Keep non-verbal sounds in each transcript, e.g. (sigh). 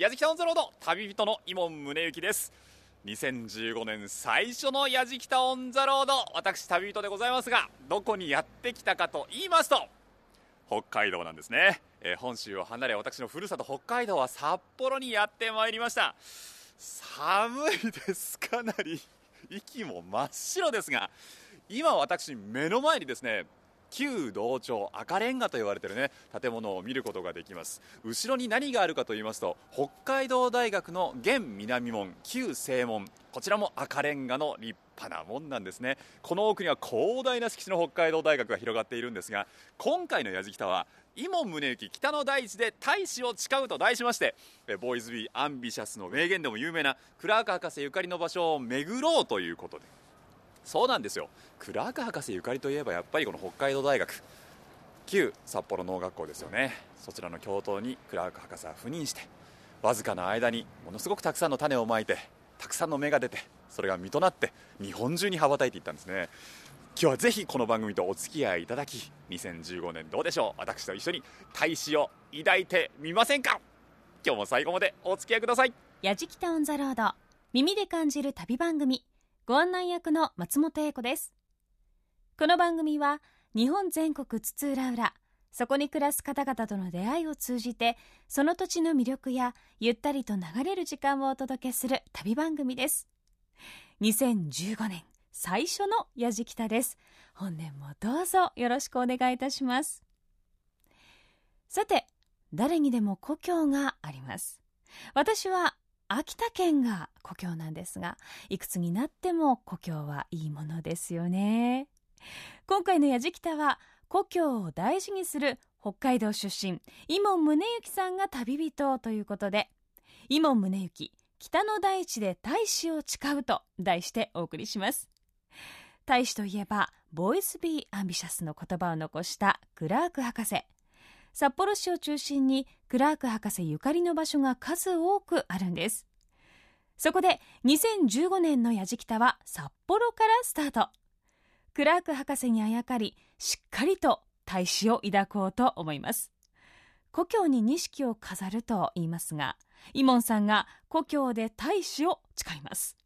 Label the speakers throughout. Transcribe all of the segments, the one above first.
Speaker 1: 矢敷タウンズロード旅人の伊門宗行です。2015年最初の矢敷タオンザロード私旅人でございますがどこにやってきたかと言いますと北海道なんですね、えー、本州を離れ私のふるさと北海道は札幌にやってまいりました。寒いです。かなり息も真っ白ですが今私目の前にですね旧道庁赤レンガと言われているね建物を見ることができます。後ろに何があるかと言いますと北海道大学の現南門旧正門。こちらも赤レンガの立派な門なんですね。この奥には広大な敷地の北海道大学が広がっているんですが今回のやじきたは伊門宗行北の大地で大使を誓うと題しましてボーイズビーアンビシャスの名言でも有名なクラーク博士ゆかりの場所を巡ろうということで。そうなんですよ。クラーク博士ゆかりといえばやっぱりこの北海道大学。旧札幌農学校ですよね。そちらの教頭にクラーク博士は赴任してわずかな間にものすごくたくさんの種をまいてたくさんの芽が出てそれが実となって日本中に羽ばたいていったんですね。今日はぜひこの番組とお付き合いいただき2015年どうでしょう。私と一緒に大志を抱いてみませんか？今日も最後までお付き合いください。
Speaker 2: やじきたオンザロード。耳で感じる旅番組。ご案内役の松本英子です。この番組は日本全国津々浦々そこに暮らす方々との出会いを通じてその土地の魅力やゆったりと流れる時間をお届けする旅番組です。2015年最初のやじきたです。本年もどうぞよろしくお願いいたします。さて誰にでも故郷があります。私は秋田県が故郷なんですがいくつになっても故郷はいいものですよね。今回のやじきたは故郷を大事にする北海道出身井門宗之さんが旅人ということで井門宗之北の大地で大志を誓うと題してお送りします。大志といえば Boys, be ambitious の言葉を残したクラーク博士。札幌市を中心にクラーク博士ゆかりの場所が数多くあるんです。そこで2015年のやじきたは札幌からスタート。クラーク博士にあやかりしっかりと大志を抱こうと思います。故郷に錦を飾ると言いますがイモンさんが故郷で大使を誓います。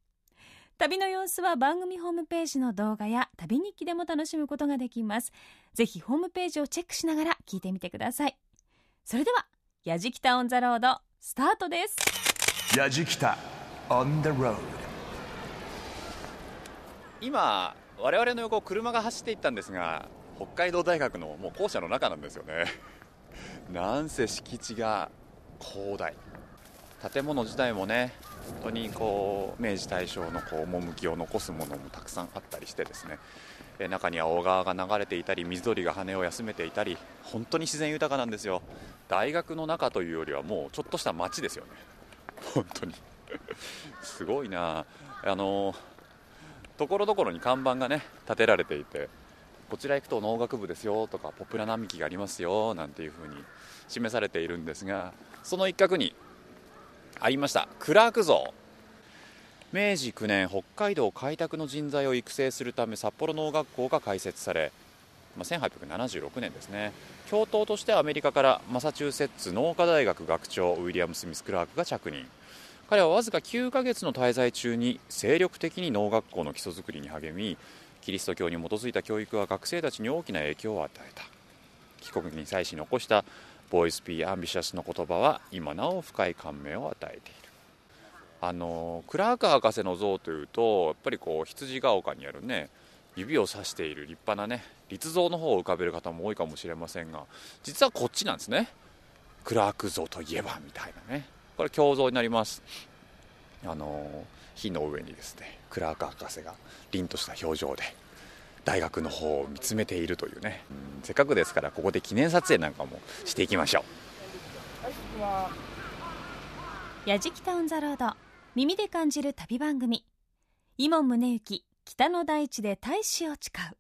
Speaker 2: 旅の様子は番組ホームページの動画や旅日記でも楽しむことができます。ぜひホームページをチェックしながら聞いてみてください。それではやじきたオンザロードスタートです。
Speaker 1: やじきた。On the road. 今我々の横を車が走っていったんですが北海道大学のもう校舎の中なんですよね。(laughs) なんせ敷地が広大。建物自体もね本当にこう明治大正のこう趣を残すものもたくさんあったりしてですね。中には小川が流れていたり水鳥が羽を休めていたり本当に自然豊かなんですよ。大学の中というよりはもうちょっとした街ですよね。本当に。(laughs) すごいな。あのところどころに看板がね立てられていてこちら行くと農学部ですよとかポプラ並木がありますよなんていうふうに示されているんですがその一角にありましたクラーク像。明治9年北海道開拓の人材を育成するため札幌農学校が開設され、まあ、1876年ですね。教頭としてアメリカからマサチューセッツ農科大学学長ウィリアム・スミス・クラークが着任。彼はわずか9ヶ月の滞在中に精力的に農学校の基礎作りに励みキリスト教に基づいた教育は学生たちに大きな影響を与えた。帰国に際し残した Boys, be ambitious の言葉は今なお深い感銘を与えている。あのクラーク博士の像というとやっぱりこう羊ヶ丘にあるね指を指している立派なね立像の方を浮かべる方も多いかもしれませんが実はこっちなんですね。クラーク像といえばみたいなね。これ胸像になります。あの火の上にですねクラーク博士が凛とした表情で大学の方を見つめているというね、う、せっかくですからここで記念撮影なんかもしていきましょ
Speaker 2: う。やじきタウンザロード耳で感じる旅番組。伊門宗行北の大地で大使を誓う。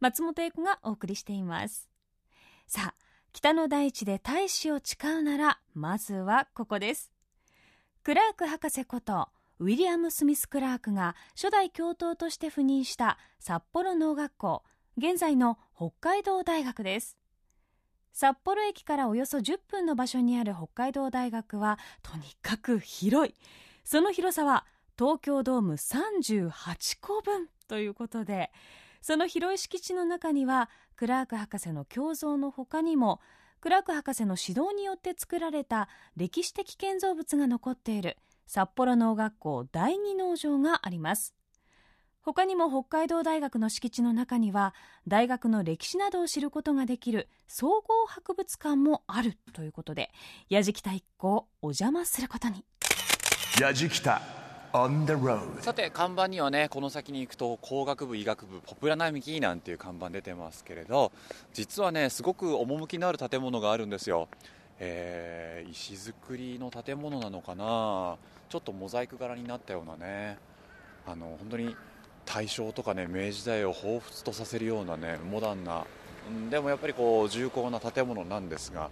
Speaker 2: 松本英子がお送りしています。さあ北の大地で大使を誓うならまずはここです。クラーク博士ことウィリアム・スミス・クラークが初代教頭として赴任した札幌農学校現在の北海道大学です。札幌駅からおよそ10分の場所にある北海道大学はとにかく広い。その広さは東京ドーム38個分ということでその広い敷地の中にはクラーク博士の胸像の他にもクラーク博士の指導によって作られた歴史的建造物が残っている札幌農学校第二農場があります。他にも北海道大学の敷地の中には大学の歴史などを知ることができる総合博物館もあるということで矢敷太一行お邪魔することに。
Speaker 1: 矢敷太 On the road さて看板にはねこの先に行くと工学部医学部ポプラ並木なんていう看板出てますけれど実はねすごく趣のある建物があるんですよ、えー、石造りの建物なのかな？ちょっとモザイク柄になったようなね。あの本当に大正とかね明治時代を彷彿とさせるようなねモダンな。でもやっぱりこう重厚な建物なんですが、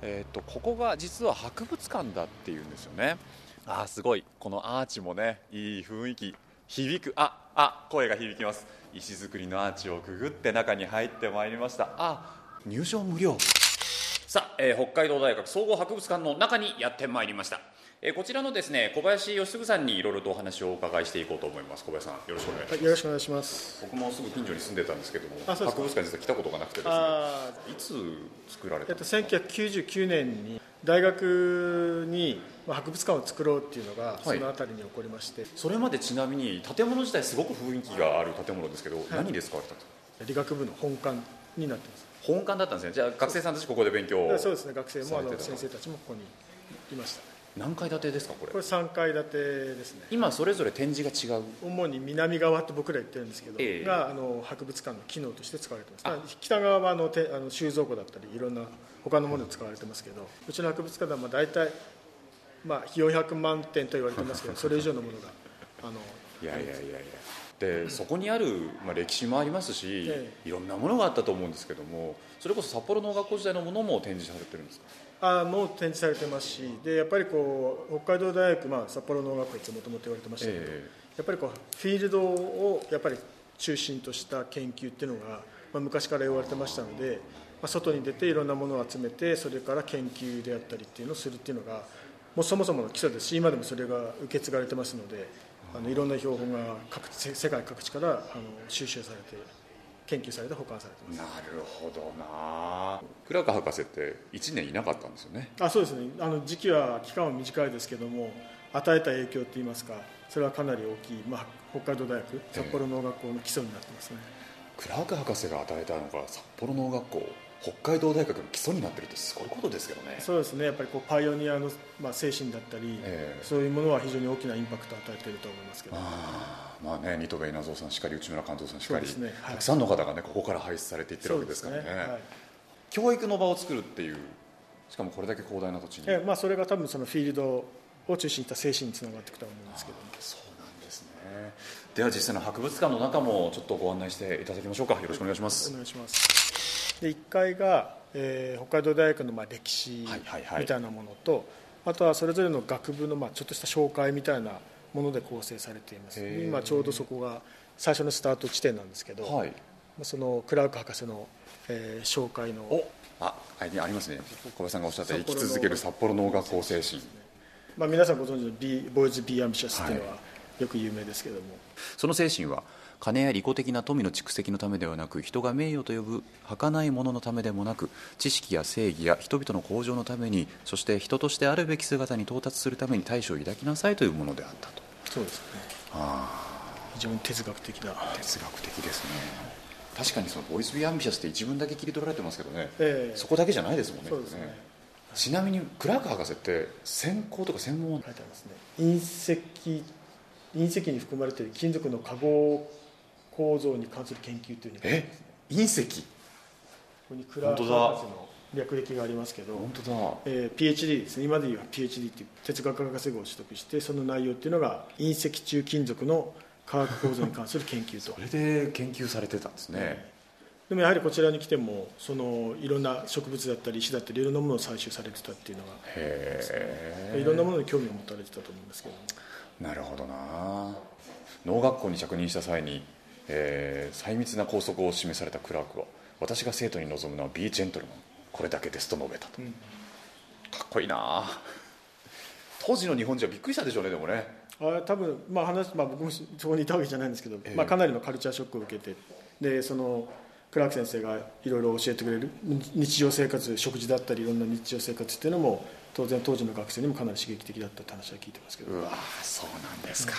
Speaker 1: えーと、ここが実は博物館だっていうんですよね。あすごい。このアーチもねいい雰囲気。響く。ああ声が響きます。石造りのアーチをくぐって中に入ってまいりました。あ入場無料。さあ、えー、北海道大学総合博物館の中にやってまいりました。えこちらのですね小林義嗣さんにいろいろとお話をお伺いしていこうと思います。小林さんよろしくお願いします、はい、
Speaker 3: よろしくお願いします。
Speaker 1: 僕もすぐ近所に住んでたんですけども博物館実は来たことがなくてですねいつ作られたんですか、
Speaker 3: えっと、1999年に大学に博物館を作ろうっていうのがその辺りに起こりまして、はい、
Speaker 1: それまでちなみに建物自体すごく雰囲気がある建物ですけど、はい、何で使われたと？
Speaker 3: 理学部の本館になってます。
Speaker 1: 本館だったんですね。じゃあ学生さんたちここで勉強
Speaker 3: そうですね。学生もあの先生たちもここにいました。
Speaker 1: 何階建てですかこれ？
Speaker 3: これ3階建てですね。
Speaker 1: 今それぞれ展示が違う。
Speaker 3: 主に南側って僕ら言ってるんですけど、えー、があの博物館の機能として使われてます。北側はあのてあの収蔵庫だったりいろんな他のもので使われてますけどうちの博物館ではまあ大体、まあ、400万点と言われてますけど (laughs) それ以上のものがあの
Speaker 1: いやいやいやいや。でそこにある、まあ、歴史もありますし、ええ、いろんなものがあったと思うんですけどもそれこそ札幌農学校時代のものも展示されてるんですか？
Speaker 3: あもう展示されてますしでやっぱりこう北海道大学、まあ、札幌農学校ってもともと言われてましたけど、えー、やっぱりこうフィールドをやっぱり中心とした研究っていうのが、まあ、昔から言われてましたので、まあ、外に出ていろんなものを集めてそれから研究であったりっていうのをするっていうのがもうそもそもの基礎です。し今でもそれが受け継がれてますのであのいろんな標本が各世界各地からあの収集されて研究されて保管されて
Speaker 1: ます。なるほどな。倉川博士って1年いなかったんですよね。
Speaker 3: あそうですね。あの時期は期間は短いですけども与えた影響といいますかそれはかなり大きい、まあ、北海道大学札幌農学校の基礎になってますね、
Speaker 1: えー、倉岡博士が与えたのが札幌農学校北海道大学の基礎になってるってすごいことですけどね。
Speaker 3: そうですね。やっぱりこうパイオニアの、まあ、精神だったり、えー、そういうものは非常に大きなインパクトを与えていると思いますけど。
Speaker 1: まあね、新戸稲造さんしかり内村監督さんしかり、ね。はい、たくさんの方が、ね、ここから輩出されていってるわけですからね、ねはい、教育の場を作るっていうしかもこれだけ広大な土地に、
Speaker 3: えまあ、それが多分そのフィールドを中心にした精神につながっていくと思うんですけど。
Speaker 1: そうなんですね。では実際の博物館の中もちょっとご案内していただきましょうか。よろしくお願いします。
Speaker 3: お願いしますで1階が、えー、北海道大学のまあ歴史みたいなものと、あとはそれぞれの学部のまあちょっとした紹介みたいなもので構成されています。今ちょうどそこが最初のスタート地点なんですけど、はい、そのクラーク博士の、えー、紹介の
Speaker 1: あありますね。小林さんがおっしゃった生き続ける札幌農学校精神、
Speaker 3: まあ、皆さんご存知のビボーイズ・ビー・アンビシャスっていうのはよく有名ですけども、はい、
Speaker 1: その精神は金や利己的な富の蓄積のためではなく人が名誉と呼ぶ儚いもののためでもなく知識や正義や人々の向上のためにそして人としてあるべき姿に到達するために大志を抱きなさいというものであったと。
Speaker 3: そうですね。非常に哲学的な。
Speaker 1: 哲学的ですね。確かにその Boys, be ambitious って一文だけ切り取られてますけどね、えー、そこだけじゃないですもんね。そうですね。ちなみにクラーク博士って専攻とか専門
Speaker 3: 書いてありますね。隕石隕石に含まれている金属の化合構造に関する研究というのが、
Speaker 1: ね、え？隕石？こ
Speaker 3: こにクラーク博士の略歴がありますけど
Speaker 1: 本当だ、
Speaker 3: えー、PhD ですね。今でいう PhD っていう哲学博士号を取得してその内容っていうのが隕石中金属の化学構造に関する研究と。(laughs)
Speaker 1: それで研究されてたんですね、
Speaker 3: えー、でもやはりこちらに来てもそのいろんな植物だったり石だったりいろんなものを採集されてたっていうのが、ね、いろんなものに興味を持たれてたと思うんですけど
Speaker 1: なるほどな。農学校に着任した際に、えー、細密な校則を示されたクラークは私が生徒に望むのはビーチェントルマン。これだけですと述べたと、うん、かっこいいな。当時の日本人はびっくりしたでしょうねでもね。
Speaker 3: あ多分、まあ話まあ、僕もそこにいたわけじゃないんですけど、えー、まあ、かなりのカルチャーショックを受けてでそのクラーク先生がいろいろ教えてくれる日常生活食事だったりいろんな日常生活っていうのも当然当時の学生にもかなり刺激的だったって話は聞いてますけど。
Speaker 1: うわそうなんですか、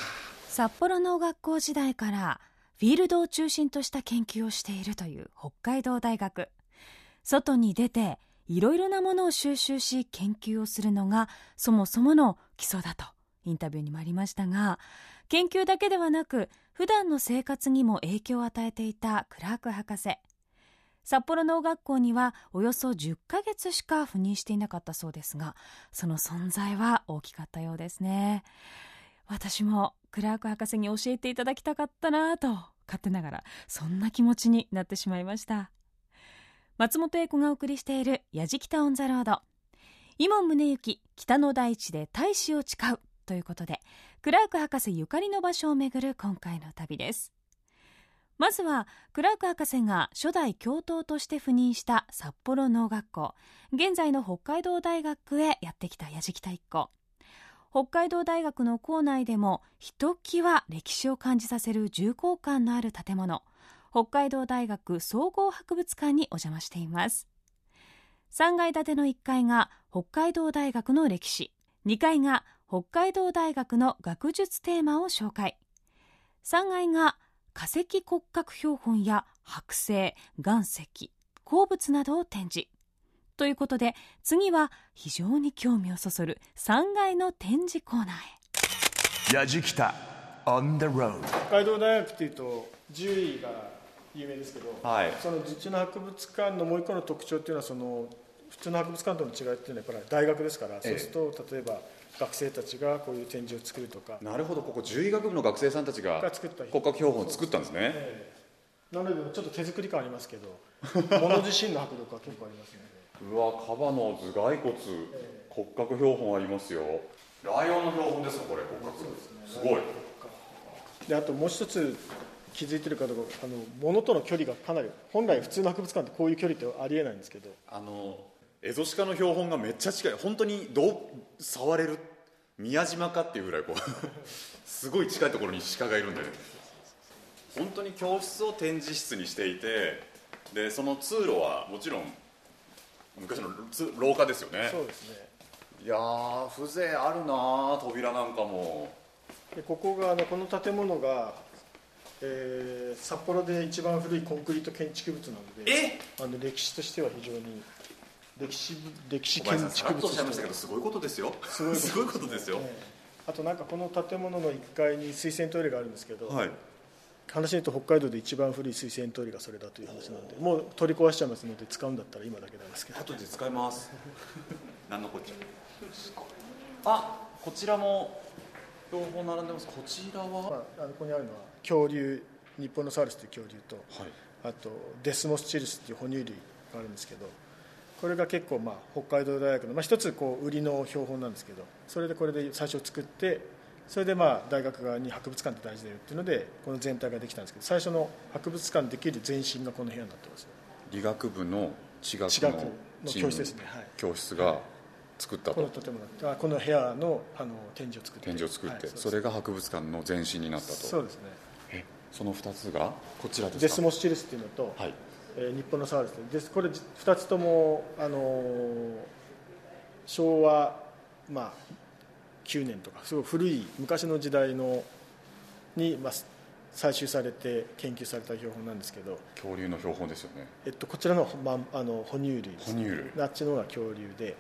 Speaker 2: 札幌農学校時代からフィールドを中心とした研究をしているという北海道大学。外に出ていろいろなものを収集し研究をするのがそもそもの基礎だとインタビューにもありましたが研究だけではなく普段の生活にも影響を与えていたクラーク博士。札幌農学校にはおよそ10ヶ月しか赴任していなかったそうですがその存在は大きかったようですね。私もクラーク博士に教えていただきたかったなと勝手ながらそんな気持ちになってしまいました。松本英子がお送りしている「やじきたオン・ザ・ロード」井門宗之北の大地で大志を誓うということでクラーク博士ゆかりの場所を巡る今回の旅です。まずはクラーク博士が初代教頭として赴任した札幌農学校現在の北海道大学へやってきた矢敷太一行。北海道大学の校内でもひときわ歴史を感じさせる重厚感のある建物。北海道大学総合博物館にお邪魔しています。3階建ての1階が北海道大学の歴史。2階が北海道大学の学術テーマを紹介。3階が化石骨格標本や剥製岩石鉱物などを展示。ということで次は非常に興味をそそる3階の展示コーナーへ。矢
Speaker 3: じきた On the road 北海道大学というと獣医が有名ですけど、はい、その実地の博物館のもう一個の特徴っていうのはその普通の博物館との違いっていうのはやっぱり大学ですから、そうすると例えば学生たちがこういう展示を作るとか。
Speaker 1: なるほどここ獣医学部の学生さんたちが骨格標本を作ったんですね、え
Speaker 3: ー、なのでちょっと手作り感ありますけど物自身の迫力は結構ありますの
Speaker 1: でうわカバの頭蓋骨、えー、骨格標本ありますよ。ライオンの標本ですかこれ骨格。す,、ね、すごい。
Speaker 3: であともう一つ気づいてるかどうかあの物との距離がかなり本来普通の博物館ってこういう距離ってありえないんですけど。
Speaker 1: あのエゾシカの標本がめっちゃ近い。本当にどう触れる宮島かっていうぐらいこう (laughs) すごい近いところに鹿がいるんで本当に教室を展示室にしていてでその通路はもちろん昔の廊下ですよね。
Speaker 3: そうですね。
Speaker 1: いや風情あるな扉なんかも。
Speaker 3: でここがあのこの建物が、えー、札幌で一番古いコンクリート建築物なのであの歴史としては非常に歴史歴史建築物と
Speaker 1: してすごいことですよ。すごいことですよ、ね、
Speaker 3: あとなんかこの建物の1階に水洗トイレがあるんですけど、はい、話に言うと北海道で一番古い水洗トイレがそれだという話なんでもう取り壊しちゃいますので使うんだったら今だけなんですけど。
Speaker 1: 後で使います。(laughs) 何のこっちゃ？あこちらも標本並んでます。こちらは、ま
Speaker 3: あ、あここにあるのは恐竜日本のサウルスという恐竜と、はい、あとデスモスチルスという哺乳類があるんですけどこれが結構まあ北海道大学の、まあ、一つこう売りの標本なんですけどそれでこれで最初作ってそれでまあ大学側に博物館って大事だよっていうのでこの全体ができたんですけど最初の博物館できる前身がこの部屋になってます。
Speaker 1: 理学部の地学
Speaker 3: の教室ですね、
Speaker 1: はい、教室が作ったと、
Speaker 3: この建物この部屋のあの展示を作って。
Speaker 1: 展示を作って、はい、それが博物館の前身になったと。
Speaker 3: そうですね。
Speaker 1: えその2つがこちらですか？
Speaker 3: デスモスチルスっていうのと、はい、えー、日本のサウルス。ですこれ2つとも、あのー、昭和、まあ、9年とかすごい古い昔の時代のに、まあ、採集されて研究された標本なんですけど
Speaker 1: 恐竜の標本ですよね、
Speaker 3: えっと、こちらの,、まあ、あの哺乳類で
Speaker 1: す、ね、哺乳類。
Speaker 3: あっちのが恐竜で。へ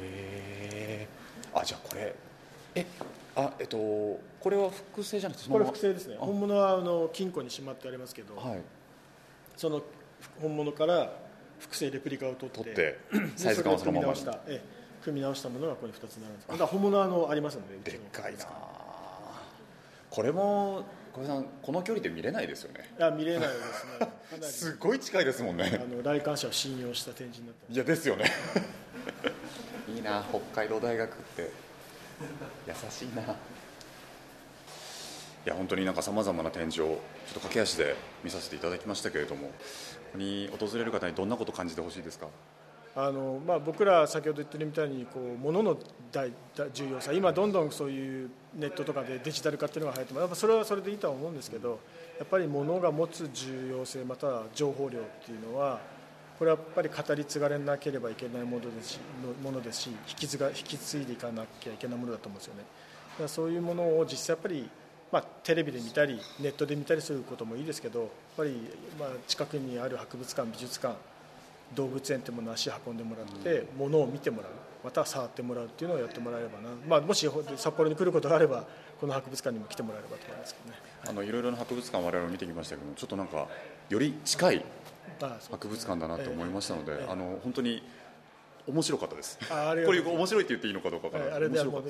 Speaker 1: えあじゃあこれえあえっとこれは複製じゃなくて
Speaker 3: これ複製ですね。本物はあの金庫にしまってありますけど、はい、その本物から複製レプリカを取ってって
Speaker 1: サイズ感はそのまま
Speaker 3: に。ええ、組み直したものがここに2つになるんです。だ本物はあのありますの
Speaker 1: ででっかいな。これも小さんこの距離で見れないですよね。
Speaker 3: いや見れないです
Speaker 1: ね。すごい近いですもんね。
Speaker 3: あの来館者を信用した展示になって
Speaker 1: いやですよね。(laughs) いいな北海道大学って。優しいな。いや本当になんかさまざまな展示をちょっと駆け足で見させていただきましたけれどもここに訪れる方にどんなことを感じてほしいですか？
Speaker 3: あのまあ、僕ら先ほど言ってるみたいにこう物の大重要さ今どんどんそういうネットとかでデジタル化っていうのが流行ってます。それはそれでいいとは思うんですけどやっぱり物が持つ重要性または情報量っていうのはこれはやっぱり語り継がれなければいけないものですしものですし引き継が引き継いでいかなきゃいけないものだと思うんですよね。だからそういうものを実際やっぱりまあ、テレビで見たりネットで見たりすることもいいですけどやっぱりまあ近くにある博物館美術館動物園ってもの足運んでもらって、ものを見てもらうまたは触ってもらうっていうのをやってもらえればな、まあ、もし札幌に来ることがあればこの博物館にも来てもらえればと思いますけどね
Speaker 1: あのいろいろな博物館我々も見てきましたけどちょっとなんかより近い博物館だなと思いましたので、あの本当に面白かったです。あこれ面白いって言っていいのかどうかから、あれでもい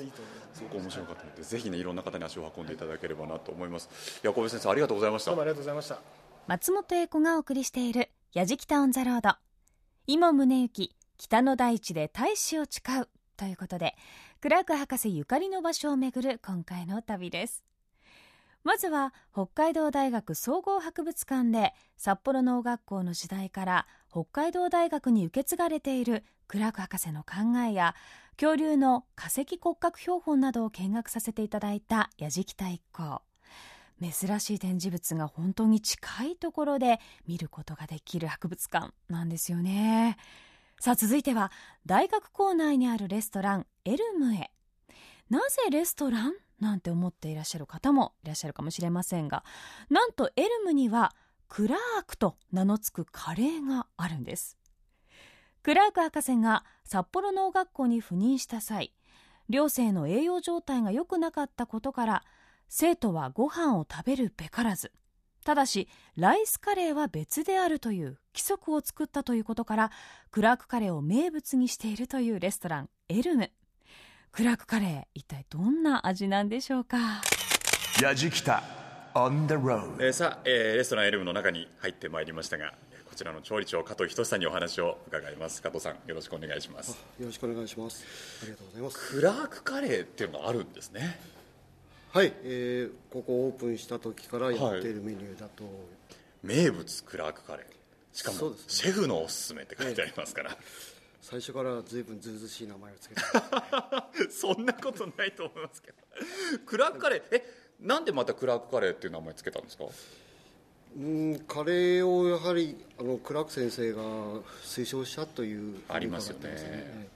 Speaker 1: す。すごく面白かったので、ぜひねいろんな方に足を運んでいただければなと思います。いや小部先生ありがとうございました。
Speaker 3: どうもありがとうございました。
Speaker 2: 松本英子がお送りしているやじきたオンザロード。今宗行北の大地で大使を誓うということで、クラーク博士ゆかりの場所をめぐる今回の旅です。まずは北海道大学総合博物館で札幌農学校の時代から北海道大学に受け継がれているクラーク博士の考えや恐竜の化石骨格標本などを見学させていただいた矢敷太一行珍しい展示物が本当に近いところで見ることができる博物館なんですよね。さあ続いては大学構内にあるレストランエルムへ。なぜレストランなんて思っていらっしゃる方もいらっしゃるかもしれませんがなんとエルムにはクラークと名の付くカレーがあるんです。クラーク博士が札幌農学校に赴任した際寮生の栄養状態が良くなかったことから生徒はご飯を食べるべからず。ただしライスカレーは別であるという規則を作ったということからクラークカレーを名物にしているというレストランエルム。クラークカレー一体どんな味なんでしょうか？
Speaker 1: やじきた On the road、えー、さあ、えー、レストランエルムの中に入ってまいりましたがこちらの調理長加藤仁さんにお話を伺います。加藤さんよろしくお願いします。
Speaker 4: よろしくお願いします。ありがとうございます。
Speaker 1: クラークカレーっていうのがあるんですね
Speaker 4: はい、えー、ここオープンした時からやっているメニューだと、はい、
Speaker 1: 名物クラークカレー。しかも、ね、シェフのおすすめって書いてありますから、
Speaker 4: 最初から随分ずうずしい名前をつけて。(laughs)
Speaker 1: そんなことないと思いますけど。クラークカレーえなんでまたクラークカレーっていう名前つけたんですか？
Speaker 4: うんカレーをやはりあのクラーク先生が推奨したという
Speaker 1: ありますよね、ね、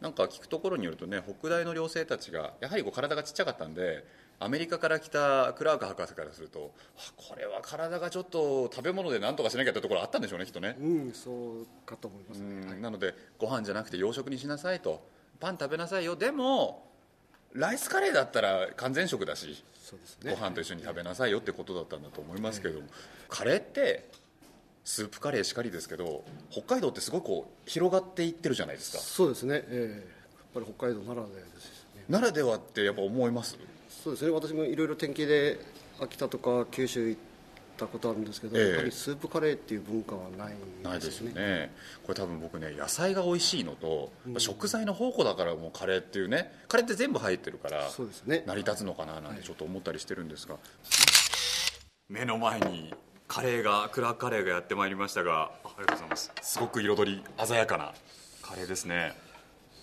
Speaker 1: なんか聞くところによるとね北大の寮生たちがやはりこう体がちっちゃかったんでアメリカから来たクラーク博士からするとこれは体がちょっと食べ物で何とかしなきゃってところあったんでしょうねきっとね。
Speaker 4: うんそうかと思います、ね、
Speaker 1: なのでご飯じゃなくて洋食にしなさいとパン食べなさいよ。でもライスカレーだったら完全食だしそうです、ね、ご飯と一緒に食べなさいよってことだったんだと思いますけども、カレーってスープカレーしかりですけど北海道ってすごくこう広がっていってるじゃないですか。
Speaker 4: そうですね、えー、やっぱり北海道ならではです
Speaker 1: ね。ならではってやっぱ思います？
Speaker 4: そうですね。私もいろいろ天気で秋田とか九州行ったことあるんですけど、えっぱりスープカレーっていう文化はないですね、ね、
Speaker 1: これ多分僕ね野菜が美味しいのと、うん、食材の宝庫だからもうカレーっていうねカレーって全部入ってるからそうです、ね、成り立つのかななんてちょっと思ったりしてるんですが、はい、目の前にカレーがクラークカレーがやってまいりましたがありがとうございます。すごく彩り鮮やかなカレーですね。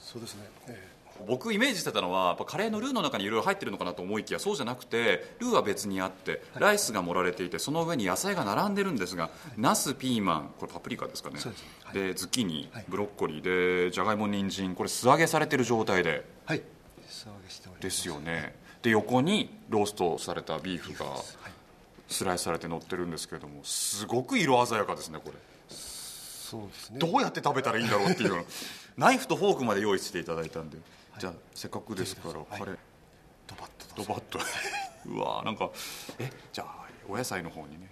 Speaker 4: そうですね、え
Speaker 1: ー僕イメージしてたのはやっぱカレーのルーの中にいろいろ入ってるのかなと思いきやそうじゃなくてルーは別にあってライスが盛られていてその上に野菜が並んでるんですが、ナスピーマンこれパプリカですかね。でズッキーニブロッコリーでじゃがいも人参これ素揚げされてる状態で。
Speaker 4: はい。素揚げしております。
Speaker 1: ですよね。で横にローストされたビーフがスライスされて乗ってるんですけれどもすごく色鮮やかですねこれ。
Speaker 4: そうですね。
Speaker 1: どうやって食べたらいいんだろうっていう (laughs) ナイフとフォークまで用意していただいたんでじゃあせっかくですからカレー
Speaker 4: ドバッ
Speaker 1: とドバッと。(laughs) うわなんかえじゃあお野菜の方にね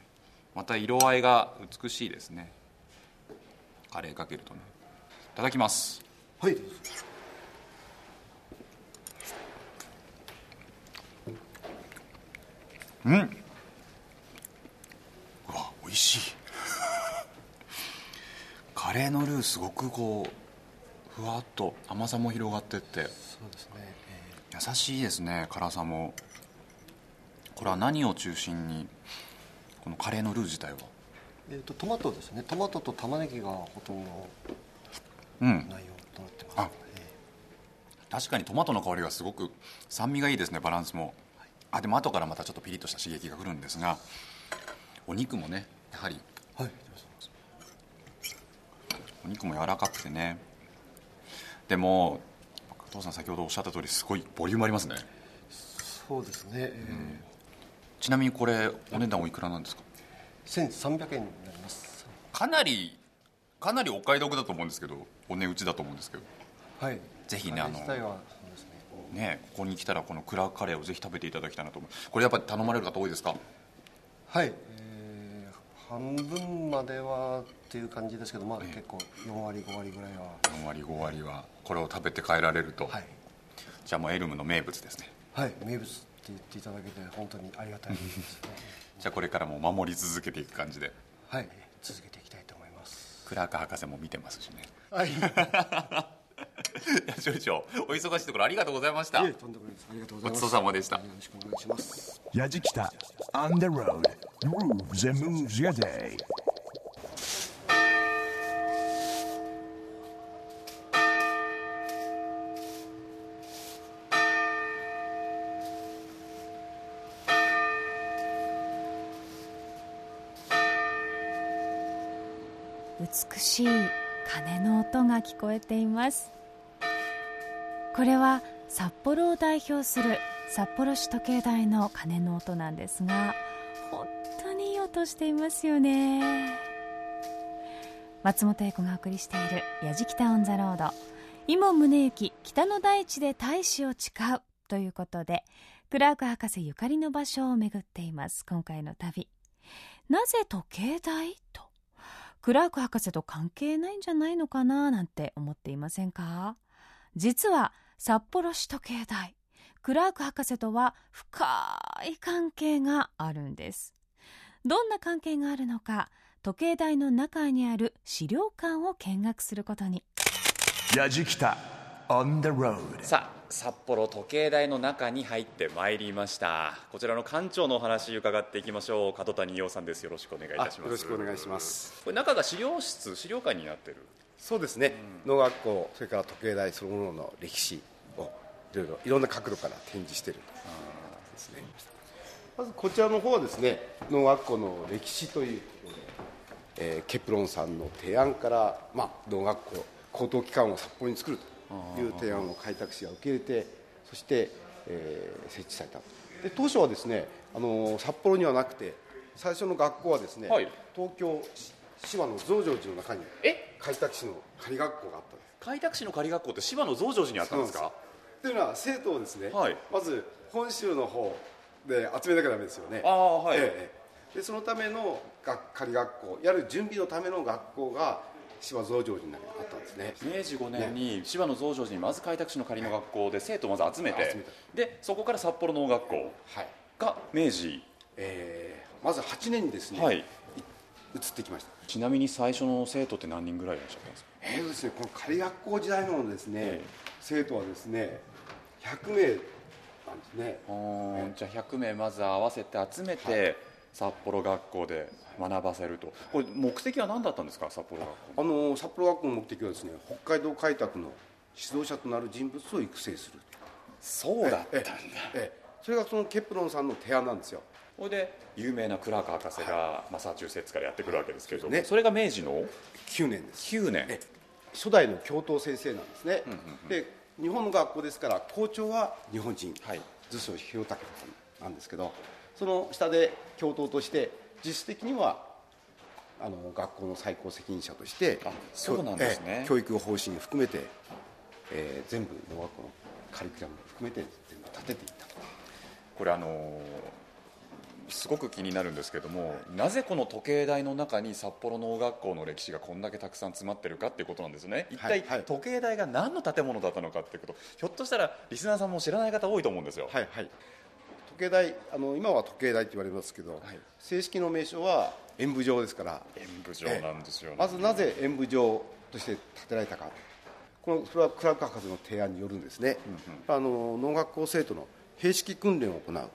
Speaker 1: また色合いが美しいですね。カレーかけるとね。いただきます。
Speaker 4: はい。
Speaker 1: うん。うわ美味しい。(laughs) カレーのルーすごくこうふわっと甘さも広がってって。そうですね、えー、優しいですね辛さも。これは何を中心にこのカレーのルー自体は？
Speaker 4: えーと、トマトですね。トマトと玉ねぎがほとんど内容となってます、
Speaker 1: 確かにトマトの香りがすごく酸味がいいですねバランスも。あでも後からまたちょっとピリッとした刺激が来るんですがお肉もねやはり。
Speaker 4: はい
Speaker 1: お肉も柔らかくてねでも加藤さん先ほどおっしゃった通りすごいボリュームありますね。
Speaker 4: そうですね、え
Speaker 1: ちなみにこれお値段おいくらなんですか？
Speaker 4: ー、1300円になります。
Speaker 1: かなりかなりお買い得だと思うんですけどお値打ちだと思うんですけど。
Speaker 4: はい。
Speaker 1: ぜひねあの
Speaker 4: ね。
Speaker 1: ねここに来たらこのクラークカレーをぜひ食べていただきたいなと思う。これやっぱり頼まれる方多いですか？
Speaker 4: はい、えー、半分まではっていう感じですけどまあ結構4割5割ぐらいは。
Speaker 1: 4割5割はこれを食べて帰られると、
Speaker 4: はい。
Speaker 1: じゃあもうエルムの名物ですね。
Speaker 4: はい名物って言っていただけて本当にありがたいですね。(laughs)
Speaker 1: じゃあこれからも守り続けていく感じで。
Speaker 4: はい続けていきたいと思います。
Speaker 1: クラーク博士も見てますしね。
Speaker 4: はい。い
Speaker 1: いや少々お忙しいところありがとうございました。
Speaker 4: えとんでもないです。ありがとうございます
Speaker 1: ごちそうさまでした。
Speaker 4: よろしくお願いします。
Speaker 5: Yajikita on the road grooves and moves your day.
Speaker 2: 美しい鐘の音が聞こえていますこれは札幌を代表する札幌市時計台の鐘の音なんですが当にいい音していますよね。松本英子がお送りしている「やじきた on the road」井門宗之北の大地で大志を誓う。ということでクラーク博士ゆかりの場所を巡っています。今回の旅。なぜ時計台？と。クラーク博士と関係ないんじゃないのかな？なんて思っていませんか？実は札幌市時計台。クラーク博士とは深い関係があるんです。どんな関係があるのか時計台の中にある資料館を見学することに。
Speaker 5: Yajikita on the road.
Speaker 1: さあ札幌時計台の中に入ってまいりました。こちらの館長のお話伺っていきましょう。角谷洋さんです。よろしくお願いいたします。
Speaker 6: よろしくお願いします。
Speaker 1: これ中が資料室資料館になってる。
Speaker 6: そうですね、農学校それから時計台そのものの歴史をいろいろいろんな角度から展示しているとですねまずこちらの方はですね農学校の歴史ということで、えーケプロンさんの提案から、まあ、農学校高等機関を札幌に作るという提案を開拓士が受け入れてそして、えー設置されたで当初はですねあの札幌にはなくて最初の学校はですね、
Speaker 1: はい。
Speaker 6: 東京島の増上寺の中に
Speaker 1: え？
Speaker 6: 開拓士の仮学校があったんです。
Speaker 1: 開拓士の仮学校って芝の増上寺にあったんですか？
Speaker 6: というのは生徒をですね、
Speaker 1: はい。
Speaker 6: まず本州の方で集めなきゃダメですよね。
Speaker 1: ああはい、
Speaker 6: ええでそのための学仮学校やる準備のための学校が芝増上寺にあったんですね。
Speaker 1: 明治5年に芝の増上寺にまず開拓士の仮の学校で生徒をまず集めて
Speaker 6: 集めた。
Speaker 1: でそこから札幌農学校
Speaker 6: はい、
Speaker 1: が明治。
Speaker 6: えーまず8年にですね、
Speaker 1: はい。
Speaker 6: い移ってきました。
Speaker 1: ちなみに最初の生徒って何人ぐらいいらっしゃったんですか？
Speaker 6: えーですね、この仮学校時代のですね、
Speaker 1: ええ。
Speaker 6: 生徒はですね100名なんですね。
Speaker 1: あー。じゃあ100名まず合わせて集めて、札幌学校で学ばせると。これ目的は何だったんですか？札幌学校
Speaker 6: あの札幌学校の目的はですね北海道開拓の指導者となる人物を育成する。
Speaker 1: そうだったんだ。
Speaker 6: ええそれがそのケプロンさんの提案なんですよ。
Speaker 1: それで有名なクラーク博士がマサチューセッツからやってくるわけですけれど
Speaker 6: ね。
Speaker 1: それが明治の
Speaker 6: ？9年です。
Speaker 1: 9年。
Speaker 6: ええ。初代の教頭先生なんですね、で日本の学校ですから校長は日本人、
Speaker 1: はい。
Speaker 6: 図書弘武さんなんですけどその下で教頭として実質的にはあの学校の最高責任者として
Speaker 1: あそうなんですね。
Speaker 6: ええ教育方針含めて、えー全部農学校のカリキュラム含めて全部立てていったと。
Speaker 1: これあのーすごく気になるんですけどもなぜこの時計台の中に札幌農学校の歴史がこんだけたくさん詰まってるかっていうことなんですよね。一体
Speaker 6: はい。はい
Speaker 1: 時計台が何の建物だったのかっていうこと。ひょっとしたらリスナーさんも知らない方多いと思うんですよ、
Speaker 6: はいはい。時計台あの今は時計台って言われますけど、正式の名称は演舞場ですから。
Speaker 1: 演舞場なんですよね、
Speaker 6: まずなぜ演舞場として建てられたか。このそれはクラーク博士の提案によるんですね、あの農学校生徒の兵式訓練を行う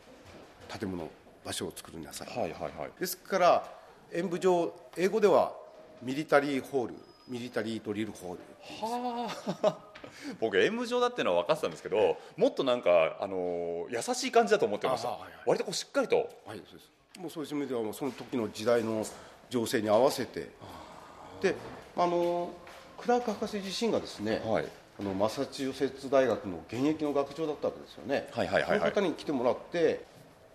Speaker 6: 建物場所を作るになさい、
Speaker 1: はいはいはい。
Speaker 6: ですから演舞場英語ではミリタリーホールミリタリードリル法
Speaker 1: はあ。僕演舞場だっていうのは分かってたんですけど、もっとなんかあの優しい感じだと思ってました、はいはい、割とこうしっかりと。
Speaker 6: はいそうです。もうそういう意味ではもうその時の時代の情勢に合わせて。であのクラーク博士自身がですね、はい、あのマサチューセッツ大学の現役の学長だったわけですよね、はいはいはい、はい、その方に来てもらって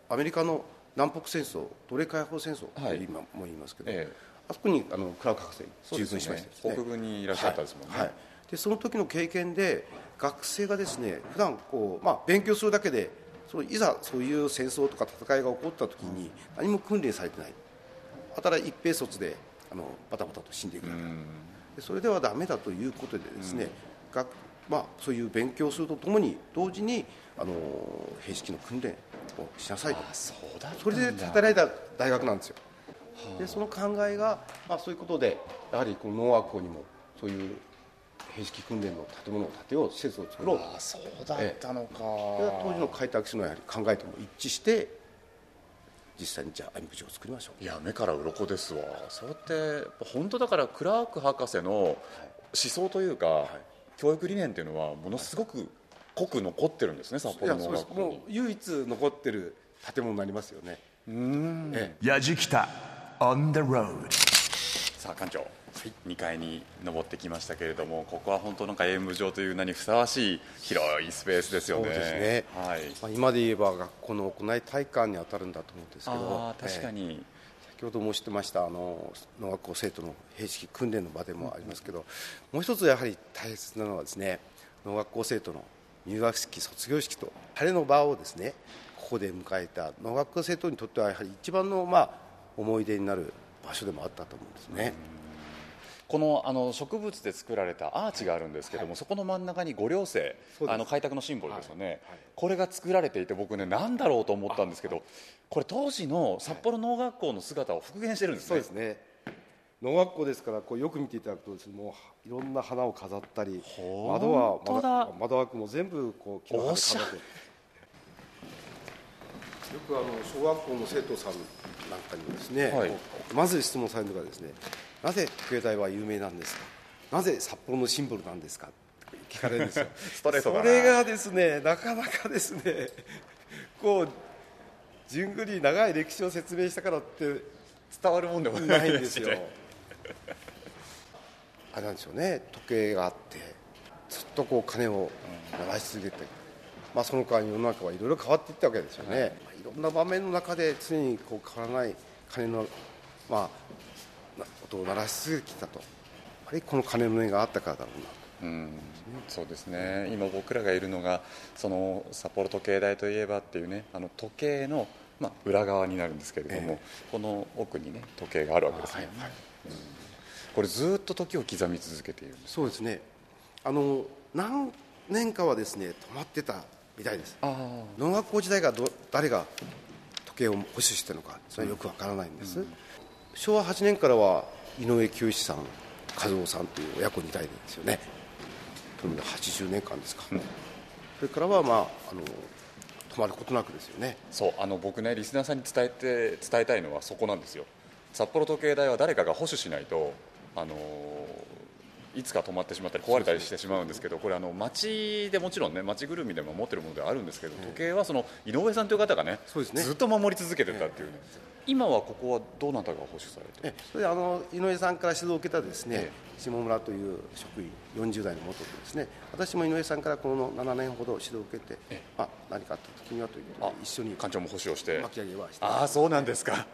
Speaker 6: アメリカの南北戦争奴隷解放戦争と今も言いますけど、ええ、あそこにあのクラーク博士従軍しました、
Speaker 1: ね、北軍にいらっしゃったですもんね、はい、
Speaker 6: でその時の経験で学生がですね普段こうまあ勉強するだけでそのいざそういう戦争とか戦いが起こった時に何も訓練されてない。ただ一平卒であのバタバタと死んでいくだけ。それではだめだということでですね、学まあ、そういう勉強するとともに同時にあの兵式の訓練をしなさいと。そうだそれで働いた大学なんですよ。でその考えが、まあ、そういうことでやはりこの農学校にもそういう兵式訓練の建物を建てよう施設を作ろう。
Speaker 1: あそうだったのか。
Speaker 6: 当時の開拓士のやはり考えとも一致して実際にじゃあ網口を作りましょ
Speaker 1: う。いや目から鱗ですわ。そうやって本当だからクラーク博士の思想というか、はい、教育理念っていうのはものすごく濃く残ってるんですね札幌の学校
Speaker 6: に唯一残ってる建物になりますよねうん
Speaker 5: やじきた on the road
Speaker 1: さあ館長2階に登ってきましたけれどもここは本当なんか演舞場という名にふさわしい広いスペースですよね。そうですね。
Speaker 6: はい。まあ今で言えば学校の行い体感に当たるんだと思うんですけど。
Speaker 1: 確かに。
Speaker 6: 先ほど申してましたあの農学校生徒の兵式訓練の場でもありますけど、もう一つやはり大切なのはですね農学校生徒の入学式卒業式と晴れの場をですねここで迎えた農学校生徒にとってはやはり一番のまあ思い出になる場所でもあったと思うんですね。
Speaker 1: このあの植物で作られたアーチがあるんですけども、はい、そこの真ん中に五稜星あの開拓のシンボルですよね、はい。はい、これが作られていて僕ね何だろうと思ったんですけどこれ当時の札幌農学校の姿を復元してるんですね、
Speaker 6: そうですね。農学校ですからこうよく見ていただくとです、ね、もういろんな花を飾ったり窓は窓窓枠も全部こう木の葉で飾って。よくあの小学校の生徒さんなんかにですね、はい、まず質問されるのがですねなぜ時計台は有名なんですか？なぜ札幌のシンボルなんですか？聞かれるんですよ。(laughs) ストレートそれがですねなかなかですねこうじゅんぐり長い歴史を説明したからって
Speaker 1: 伝わるもんでもないんですよ。
Speaker 6: あれなんでしょうね時計があってずっとこう金を流し続けて、まあ、その間世の中はいろいろ変わっていったわけですよね、はい、いろんな場面の中で常にこう変わらない金の、まあ、音を鳴らし続けてきたと。やはりこの鐘の音があったからだろうな。うん
Speaker 1: そうですね。今僕らがいるのがその札幌時計台といえばっていうねあの時計の、まあ、裏側になるんですけれども、えー、この奥にね時計があるわけですね、はいはい。うん、これずっと時を刻み続けている
Speaker 6: そうですね。あの何年かはですね止まってたみたいです。農学校時代がど誰が時計を保守してるのかそれはよくわからないんです、うん昭和8年からは井上久一さん和夫さんという親子2代ですよね。とにかく80年間ですか、うん、それからはまああの止まることなくですよね。
Speaker 1: そうあの僕ねリスナーさんに伝えて伝えたいのはそこなんですよ。札幌時計台は誰かが保守しないとあのいつか止まってしまったり壊れたりしてしまうんですけどこれあの町でもちろんね町ぐるみでも持ってるものではあるんですけど時計はその井上さんという方がねずっと守り続けてたっていうね。今はここはどなたが保守されて
Speaker 6: それであの井上さんから指導を受けたですね、下村という職員40代の元でですね。私も井上さんからこの7年ほど指導を受けて、まあ、何かあった時にはという一緒に
Speaker 1: 館長も保守をして。
Speaker 6: 巻き上げはして
Speaker 1: ああそうなんですか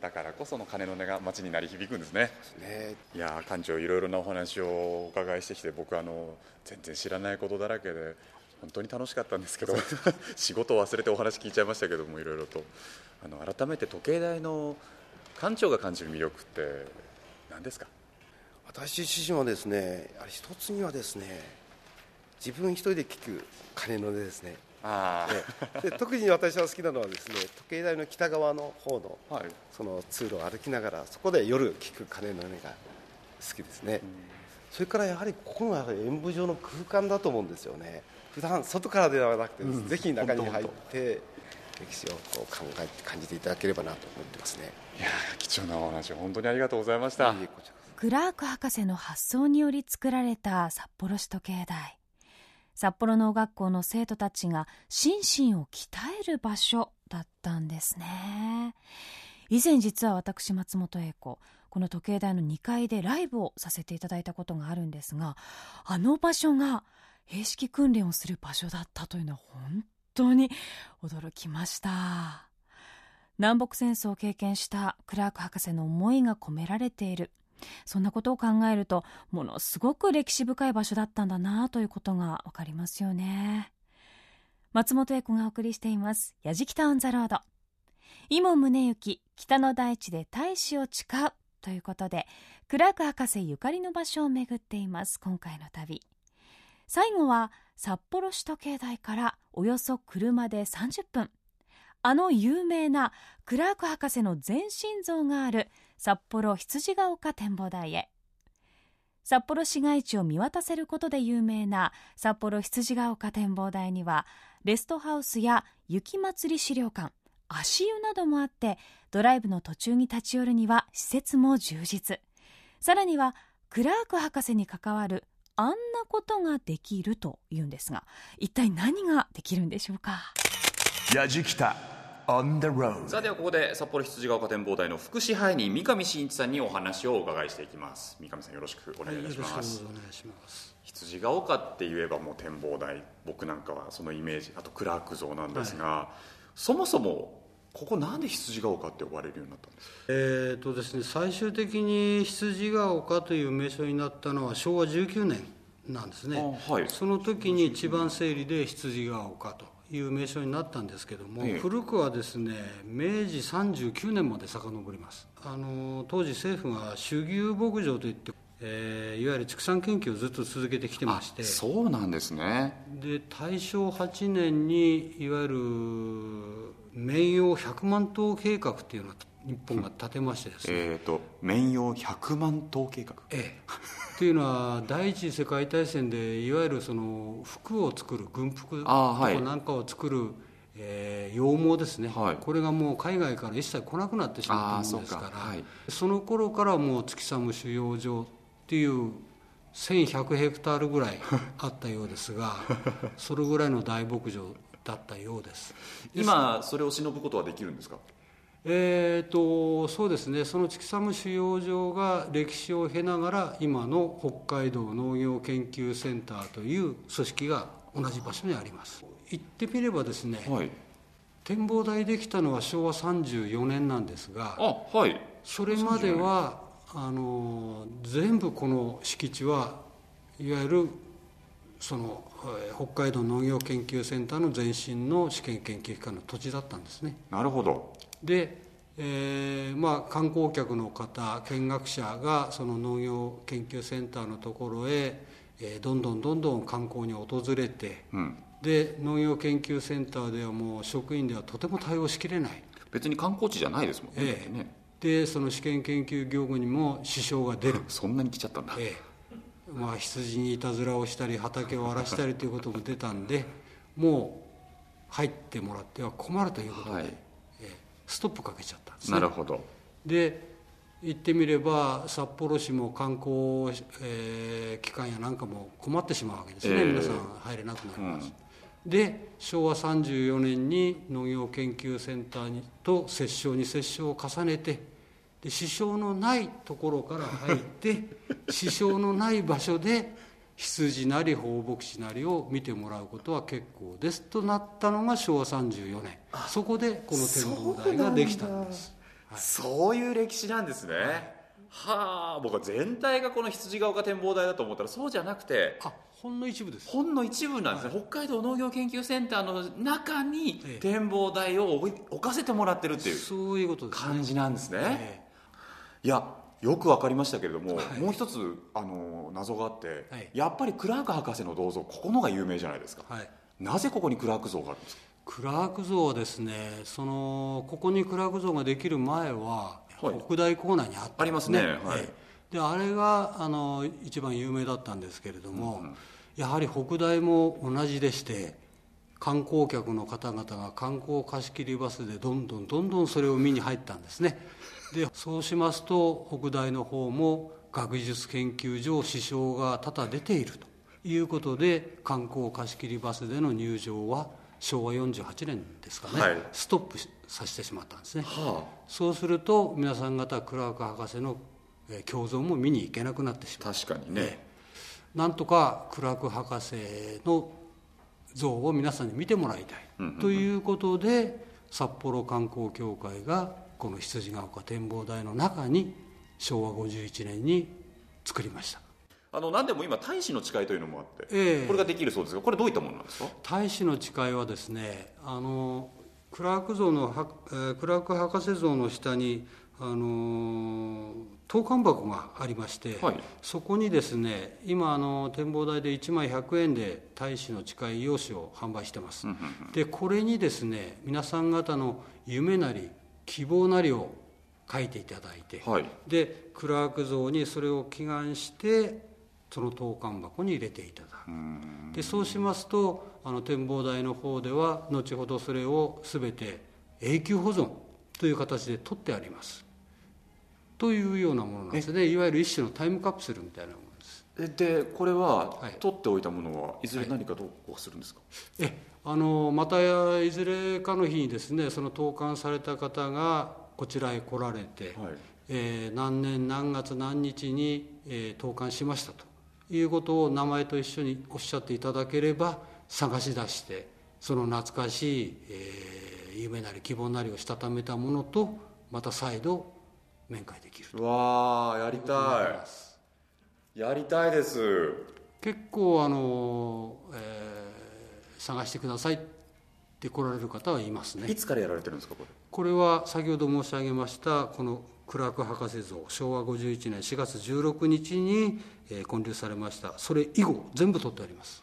Speaker 1: だからこその鐘の音が街に鳴り響くんですね。ね。いや館長いろいろなお話をお伺いしてきて僕あの全然知らないことだらけで本当に楽しかったんですけど (laughs) 仕事を忘れてお話聞いちゃいましたけどもいろいろと。あの改めて時計台の館長が感じる魅力って何ですか？
Speaker 6: 私自身はですね一つにはですね自分一人で聞く鐘の音ですねあで特に私は好きなのはですね時計台の北側の方の,、はい、その通路を歩きながらそこで夜聞く鐘の音が好きですね、うん、それからやはりここのやはり演舞場の空間だと思うんですよね。普段外からではなくて、うん、ぜひ中に入って歴史をこう考えて感じていただければなと思ってますね。
Speaker 1: いや貴重なお話本当にありがとうございました。
Speaker 2: クラーク博士の発想により作られた札幌市時計台札幌農学校の生徒たちが心身を鍛える場所だったんですね。以前実は私松本英子この時計台の2階でライブをさせていただいたことがあるんですがあの場所が兵式訓練をする場所だったというのは本当に驚きました。南北戦争を経験したクラーク博士の思いが込められているそんなことを考えるとものすごく歴史深い場所だったんだなということがわかりますよね。松本英子がお送りしています「やじきた on the road」井門宗之北の大地で大志を誓うということでクラーク博士ゆかりの場所を巡っています。今回の旅。最後は札幌市時計台からおよそ車で30分。あの有名なクラーク博士の全身像がある札幌羊ヶ丘展望台へ。札幌市街地を見渡せることで有名な札幌羊ヶ丘展望台にはレストハウスや雪まつり資料館足湯などもあってドライブの途中に立ち寄るには施設も充実。さらにはクラーク博士に関わるあんなことができるというんですが一体何ができるんでしょうか？
Speaker 5: やじきた。On the road
Speaker 1: さあではここで札幌羊ヶ丘展望台の副支配人三上真一さんにお話をお伺いしていきます。三上さんよろしくお願いいたします、
Speaker 4: はい、よろしくお願いします。
Speaker 1: 羊ヶ丘って言えばもう展望台僕なんかはそのイメージあとクラーク像なんですが、はい、そもそもここなんで羊ヶ丘って呼ばれるようになったんですか？
Speaker 4: えーとですね最終的に羊ヶ丘という名称になったのは昭和19年なんですね、はい、その時に一番整理で羊ヶ丘という名称になったんですけども、ええ、古くはですね明治39年まで遡ります。あの当時政府が種牛牧場といってえー、いわゆる畜産研究をずっと続けてきてまして。
Speaker 1: そうなんですね。
Speaker 4: で大正8年にいわゆる綿養100万頭計画っていうのを日本が立てましてですね、
Speaker 1: えっ、ー、と綿養100万頭計画。
Speaker 4: ええというのは第一次世界大戦でいわゆるその服を作る軍服とかなんかを作る、はい、えー、羊毛ですね、はい、これがもう海外から一切来なくなってしまったものですからそはい、その頃からもう月寒収容所っていう1100ヘクタールぐらい (laughs) あったようですがそれぐらいの大牧場だったようです。
Speaker 1: 今それを忍ぶことはできるんですか？
Speaker 4: えーと、そうですねその畜産収容場が歴史を経ながら今の北海道農業研究センターという組織が同じ場所にあります。言ってみればですね、はい、展望台できたのは昭和34年なんですが
Speaker 1: あ、はい、
Speaker 4: それまではあの全部この敷地はいわゆるその北海道農業研究センターの前身の試験研究機関の土地だったんですね。
Speaker 1: なるほど
Speaker 4: で、えーまあ、観光客の方見学者がその農業研究センターのところへ、えー、どんどんどんどん観光に訪れて、うん、で農業研究センターではもう職員ではとても対応しきれない。
Speaker 1: 別に観光地じゃないですもんね,、えー、ね。
Speaker 4: でその試験研究業務にも支障が出る。(laughs)
Speaker 1: そんなに来ちゃったんだ、え
Speaker 4: え。まあ、羊にいたずらをしたり畑を荒らしたりということも出たんでもう入ってもらっては困るということで、はいストップかけちゃったんです、
Speaker 1: ね、なるほど。
Speaker 4: で言ってみれば札幌市も観光、えー、機関やなんかも困ってしまうわけですね、えー、皆さん入れなくなります、うん、で昭和34年に農業研究センターにと折衝に折衝を重ねてで支障のないところから入って支障のない場所で羊なり放牧地なりを見てもらうことは結構ですとなったのが昭和34年。そこでこの展望台ができたんです。
Speaker 1: そうい。う歴史なんですね、はい、はあ僕は全体がこの羊ヶ丘展望台だと思ったらそうじゃなくて
Speaker 4: あほんの一部です。
Speaker 1: ほんの一部なんですね、はい、北海道農業研究センターの中に展望台を置かせてもらってるっていう
Speaker 4: そういうこと
Speaker 1: 感じなんですね、ええ、いやよく分かりましたけれども、はい、もう一つあの謎があって、はい、やっぱりクラーク博士の銅像ここのが有名じゃないですか、はい、なぜここにクラーク像があるんですか？
Speaker 4: クラーク像はですねそのここにクラーク像ができる前は、北大構内にあった、ね、
Speaker 1: ありますね、はい、
Speaker 4: であれがあの一番有名だったんですけれども、うん、やはり北大も同じでして観光客の方々が観光貸切バスでどんどんどんどんそれを見に入ったんですねでそうしますと北大の方も学術研究上支障が多々出ているということで観光貸切バスでの入場は昭和48年ですかね、
Speaker 1: はい。
Speaker 4: ストップさせてしまったんですね、
Speaker 1: は
Speaker 4: そうすると皆さん方クラーク博士のえー胸像も見に行けなくなってし
Speaker 1: あ
Speaker 4: まう
Speaker 1: 確かにね。
Speaker 4: なんとかクラーク博士の像を皆さんに見てもらいたいということで札幌観光協会がこの羊ヶ丘展望台の中に昭和51年に作りました。
Speaker 1: あの何でも今大使の誓いというのもあって、
Speaker 4: ええ。
Speaker 1: これができるそうですがこれどういったものなんですか？
Speaker 4: 大使の誓いはですねあのクラーク像のは、えークラーク博士像の下にあのー投函箱がありまして、
Speaker 1: はい。
Speaker 4: そこにですね今あの展望台で1枚100円で大使の誓い用紙を販売してます、でこれにですね皆さん方の夢なり希望なりを書いていただいて、
Speaker 1: はい。
Speaker 4: でクラーク像にそれを祈願してその投函箱に入れていただく。でそうしますとあの展望台の方では後ほどそれを全て永久保存という形で取ってあります。というようなものなんですね。いわゆる一種のタイムカプセルみたいなものです。
Speaker 1: でこれは、
Speaker 4: はい。
Speaker 1: 取っておいたものはいずれ何かどうするんですか、
Speaker 4: えあのまたいずれかの日にですねその投函された方がこちらへ来られて、
Speaker 1: はい。
Speaker 4: えー何年何月何日に、えー投函しましたということを名前と一緒におっしゃっていただければ探し出してその懐かしい、えー夢なり希望なりをしたためたものとまた再度面会できる
Speaker 1: わーやりたい。やりたいです。
Speaker 4: 結構あの、えー探してくださいって来られる方はいますね。
Speaker 1: いつからやられてるんですかこれ？
Speaker 4: これは先ほど申し上げましたこのクラーク博士像昭和51年4月16日に、えー建立されました。それ以後全部取ってあります。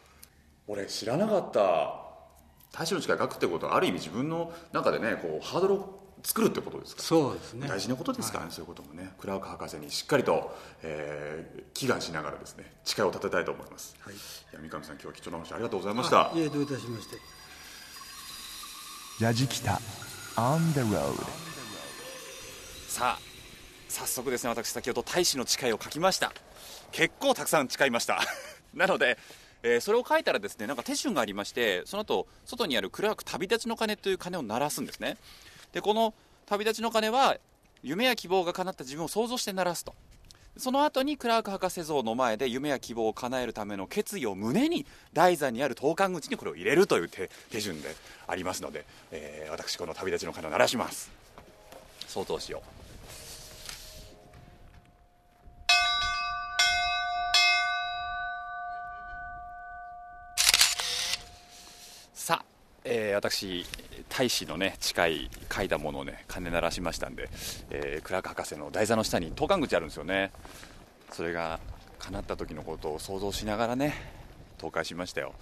Speaker 1: 俺知らなかった。大使の誓い書くってことはある意味自分の中でねこうハードルを作るってことですか？
Speaker 4: そうですね。
Speaker 1: 大事なことですからね、そういうこともね。クラーク博士にしっかりと、えー祈願しながらですね誓いを立てたいと思います、
Speaker 4: はい。
Speaker 1: いや三上さん今日は貴重な話ありがとうございました。
Speaker 4: あい。えどういたしまして。
Speaker 5: ラジキタ On the road
Speaker 1: さあ早速ですね私先ほど大使の誓いを書きました。結構たくさん誓いました。(laughs) なので、えーそれを書いたらですねなんか手順がありましてその後外にあるクラーク旅立ちの鐘という鐘を鳴らすんですねでこの旅立ちの鐘は夢や希望が叶った自分を想像して鳴らすと。その後にクラーク博士像の前で夢や希望を叶えるための決意を胸に台座にある投函口にこれを入れるという手手順でありますので、えー私この旅立ちの鐘を鳴らします。相当しよう。えー私大志のね誓い書いたものをね鐘鳴らしましたんで、えークラーク博士の台座の下に投函口あるんですよね。それが叶った時のことを想像しながらね投函しましたよ、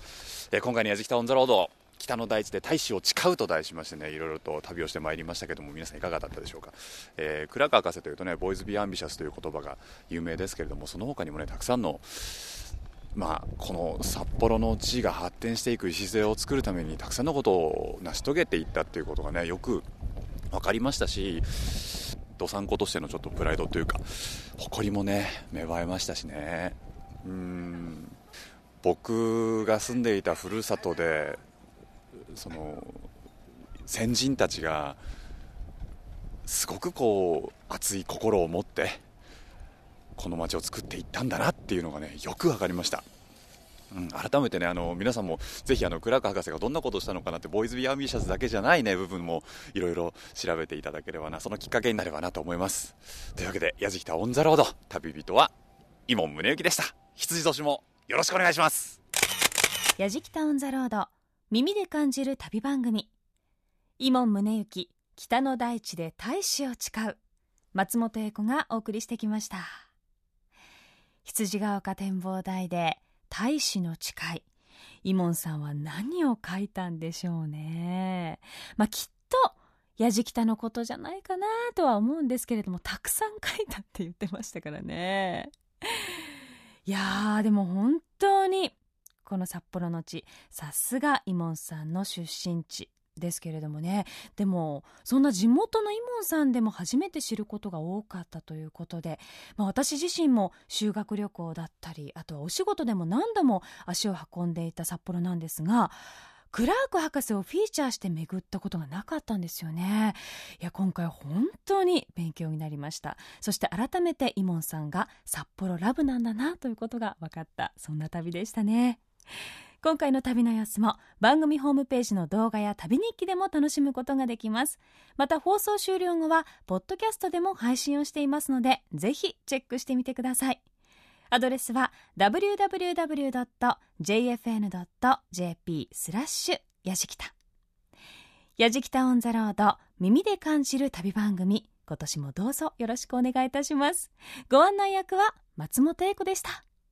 Speaker 1: えー今回の「やじきた on the road」北の大地で大志を誓うと題しましてねいろいろと旅をしてまいりましたけども皆さんいかがだったでしょうか、えークラーク博士というとね Boys, be ambitious という言葉が有名ですけれどもその他にもねたくさんのまあ、この札幌の地が発展していく礎を作るためにたくさんのことを成し遂げていったっていうことがねよく分かりましたしどさんことしてのちょっとプライドというか誇りもね芽生えましたしね。うん。僕が住んでいたふるさとでその先人たちがすごくこう熱い心を持ってこの街を作っていったんだなっていうのがねよく分かりました、うん、改めてねあの皆さんもぜひあのクラーク博士がどんなことをしたのかなって Boys, be ambitious だけじゃないね部分もいろいろ調べていただければなそのきっかけになればなと思います。というわけで「やじきた on the road」旅人は井門宗之でした。羊年もよろしくお願いします。
Speaker 2: やじきた on the road 耳で感じる旅番組。井門宗之北の大地で大志を誓う。松本英子がお送りしてきました。羊ヶ丘展望台で大使の誓い。伊門さんは何を書いたんでしょうね。まあきっとやじきたのことじゃないかなとは思うんですけれどもたくさん書いたって言ってましたからね。いやーでも本当にこの札幌の地さすが伊門さんの出身地。ですけれどもね。でもそんな地元のイモンさんでも初めて知ることが多かったということで、まあ、私自身も修学旅行だったりあとはお仕事でも何度も足を運んでいた札幌なんですがクラーク博士をフィーチャーして巡ったことがなかったんですよね。いや今回本当に勉強になりました。そして改めてイモンさんが札幌ラブなんだなということが分かった。そんな旅でしたね。今回の旅の様子も番組ホームページの動画や旅日記でも楽しむことができます。また放送終了後はポッドキャストでも配信をしていますのでぜひチェックしてみてください。アドレスは www.jfn.jp スラッシュやじきた。やじきたオンザロード耳で感じる旅番組。今年もどうぞよろしくお願いいたします。ご案内役は松本英子でした。